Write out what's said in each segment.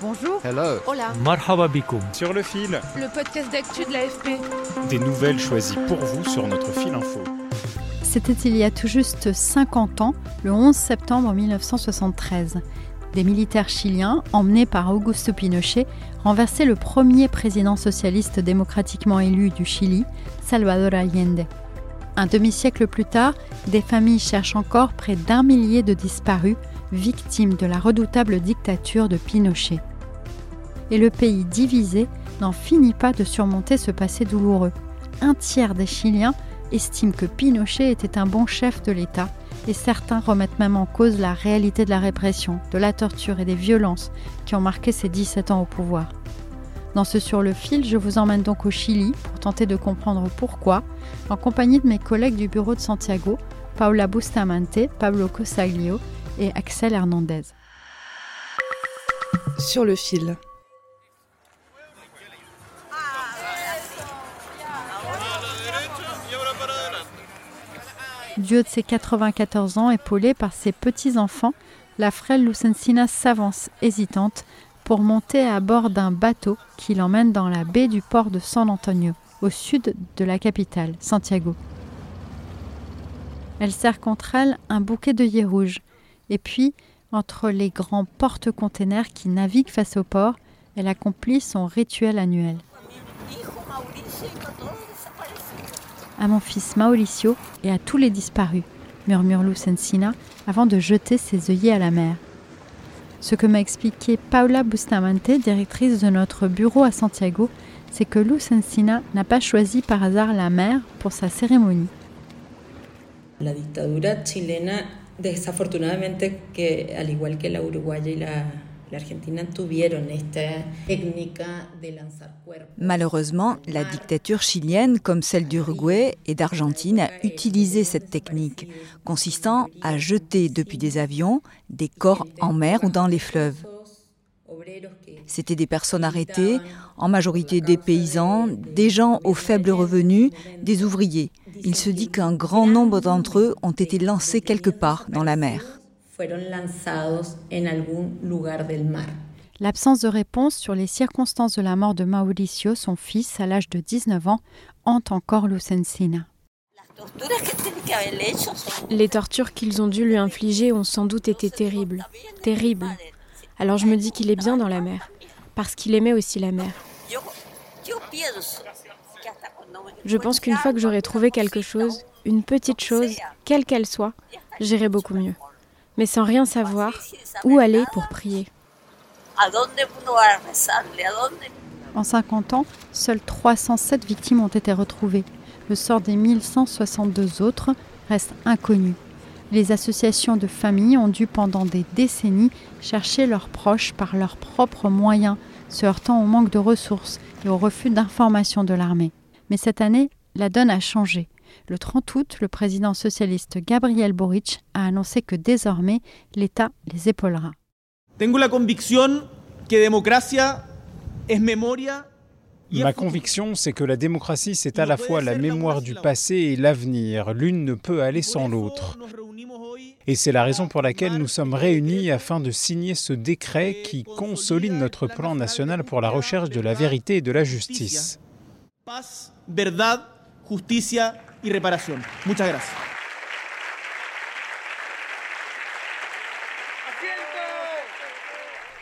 Bonjour. Hello. Hola. Marhaba bikoum. Sur le fil, Le podcast d'actu de l'AFP. des nouvelles choisies pour vous sur notre fil info. C'était il y a tout juste 50 ans, le 11 septembre 1973. Des militaires chiliens, emmenés par Augusto Pinochet, renversaient le premier président socialiste démocratiquement élu du Chili, Salvador Allende. Un demi-siècle plus tard, des familles cherchent encore près d'un millier de disparus, victimes de la redoutable dictature de Pinochet. Et le pays divisé n'en finit pas de surmonter ce passé douloureux. Un tiers des Chiliens estiment que Pinochet était un bon chef de l'État et certains remettent même en cause la réalité de la répression, de la torture et des violences qui ont marqué ses 17 ans au pouvoir. Dans ce Sur le fil, je vous emmène donc au Chili pour tenter de comprendre pourquoi, en compagnie de mes collègues du bureau de Santiago, Paula Bustamante, Pablo Cosaglio et Axel Hernandez. Sur le fil. Haut de ses 94 ans, épaulée par ses petits-enfants, la frêle Lucensina s'avance, hésitante, pour monter à bord d'un bateau qui l'emmène dans la baie du port de San Antonio, au sud de la capitale, Santiago. Elle serre contre elle un bouquet d'œillets rouges, et puis, entre les grands porte-containers qui naviguent face au port, elle accomplit son rituel annuel. à mon fils Mauricio et à tous les disparus, murmure Lucensina avant de jeter ses œillets à la mer. Ce que m'a expliqué Paula Bustamante, directrice de notre bureau à Santiago, c'est que Lucensina n'a pas choisi par hasard la mer pour sa cérémonie. Malheureusement, la dictature chilienne, comme celle d'Uruguay et d'Argentine, a utilisé cette technique, consistant à jeter depuis des avions des corps en mer ou dans les fleuves. C'étaient des personnes arrêtées, en majorité des paysans, des gens aux faibles revenus, des ouvriers. Il se dit qu'un grand nombre d'entre eux ont été lancés quelque part dans la mer. Fueron lanzados en algún lugar del mar. L'absence de réponse sur les circonstances de la mort de Mauricio, son fils, à l'âge de 19 ans, hante encore Lucensina. Les tortures qu'ils ont dû lui infliger ont sans doute été terribles. Terribles. Alors je me dis qu'il est bien dans la mer. Parce qu'il aimait aussi la mer. Je pense qu'une fois que j'aurai trouvé quelque chose, une petite chose, quelle qu'elle soit, j'irai beaucoup mieux. Mais sans rien savoir, où aller pour prier En 50 ans, seules 307 victimes ont été retrouvées. Le sort des 1162 autres reste inconnu. Les associations de familles ont dû pendant des décennies chercher leurs proches par leurs propres moyens, se heurtant au manque de ressources et au refus d'informations de l'armée. Mais cette année, la donne a changé. Le 30 août, le président socialiste Gabriel Boric a annoncé que désormais, l'État les épaulera. La convicción que democracia es memoria Ma conviction, c'est que la démocratie, c'est à la fois la mémoire du passé et l'avenir. L'une ne peut aller sans l'autre. Et c'est la raison pour laquelle nous sommes réunis afin de signer ce décret qui consolide notre plan national pour la recherche de la vérité et de la justice. Paz, verdad, justicia y reparación. Muchas gracias.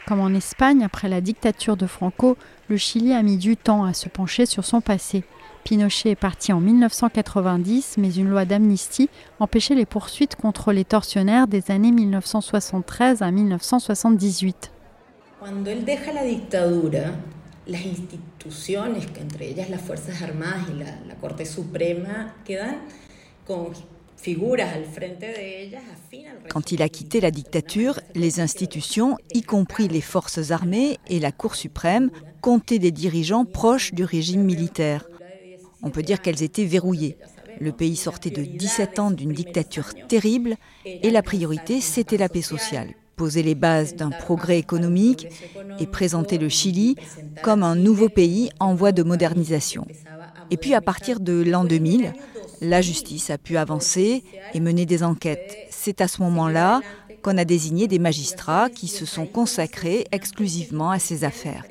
Comme en Espagne, après la dictature de Franco, le Chili a mis du temps à se pencher sur son passé. Pinochet est parti en 1990, mais une loi d'amnistie empêchait les poursuites contre les tortionnaires des années 1973 à 1978. Cuando él deja la dictadura, las instituciones, entre ellas las Fuerzas Armadas y la, la Corte Suprema, quedan con Quand il a quitté la dictature, les institutions, y compris les forces armées et la Cour suprême, comptaient des dirigeants proches du régime militaire. On peut dire qu'elles étaient verrouillées. Le pays sortait de 17 ans d'une dictature terrible et la priorité, c'était la paix sociale. Poser les bases d'un progrès économique et présenter le Chili comme un nouveau pays en voie de modernisation. Et puis à partir de l'an 2000, la justice a pu avancer et mener des enquêtes. C'est à ce moment-là qu'on a désigné des magistrats qui se sont consacrés exclusivement à ces affaires.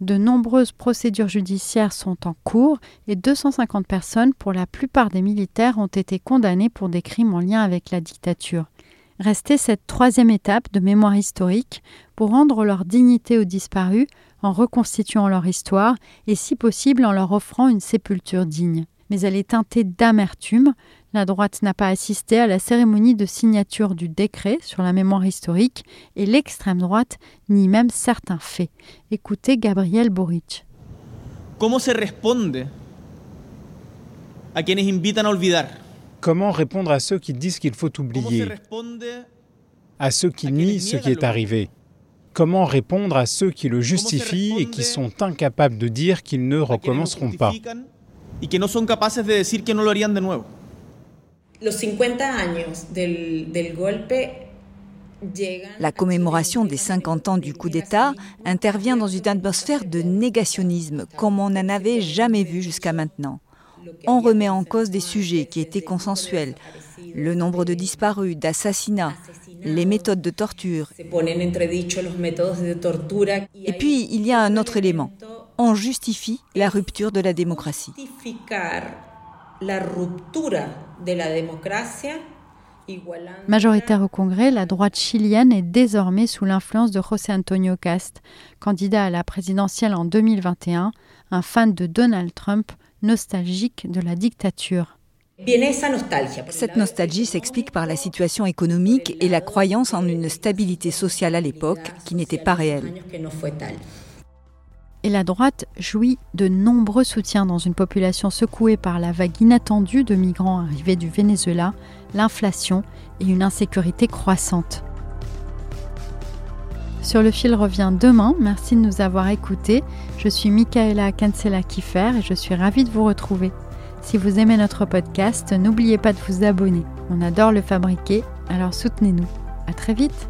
De nombreuses procédures judiciaires sont en cours et 250 personnes, pour la plupart des militaires, ont été condamnées pour des crimes en lien avec la dictature. Restait cette troisième étape de mémoire historique pour rendre leur dignité aux disparus en reconstituant leur histoire et si possible en leur offrant une sépulture digne. Mais elle est teintée d'amertume. La droite n'a pas assisté à la cérémonie de signature du décret sur la mémoire historique et l'extrême droite nie même certains faits. Écoutez Gabriel Boric. Comment se responde a quienes invitan a olvidar? Comment répondre à ceux qui disent qu'il faut oublier? À ceux qui nient ce qui est arrivé? Comment répondre à ceux qui le justifient et qui sont incapables de dire qu'ils ne recommenceront pas. la commémoration des 50 ans du coup d'État intervient dans une atmosphère de négationnisme comme on n'en avait jamais vu jusqu'à maintenant. On remet en cause des sujets qui étaient consensuels, le nombre de disparus, d'assassinats, les méthodes de torture. Et puis, il y a un autre élément. On justifie la rupture de la démocratie. Majoritaire au Congrès, la droite chilienne est désormais sous l'influence de José Antonio Cast, candidat à la présidentielle en 2021, un fan de Donald Trump, nostalgique de la dictature. Cette nostalgie s'explique par la situation économique et la croyance en une stabilité sociale à l'époque qui n'était pas réelle. Et la droite jouit de nombreux soutiens dans une population secouée par la vague inattendue de migrants arrivés du Venezuela, l'inflation et une insécurité croissante. Sur le fil revient demain. Merci de nous avoir écoutés. Je suis Michaela Cancela Kiffer et je suis ravie de vous retrouver. Si vous aimez notre podcast, n'oubliez pas de vous abonner. On adore le fabriquer, alors soutenez-nous. À très vite!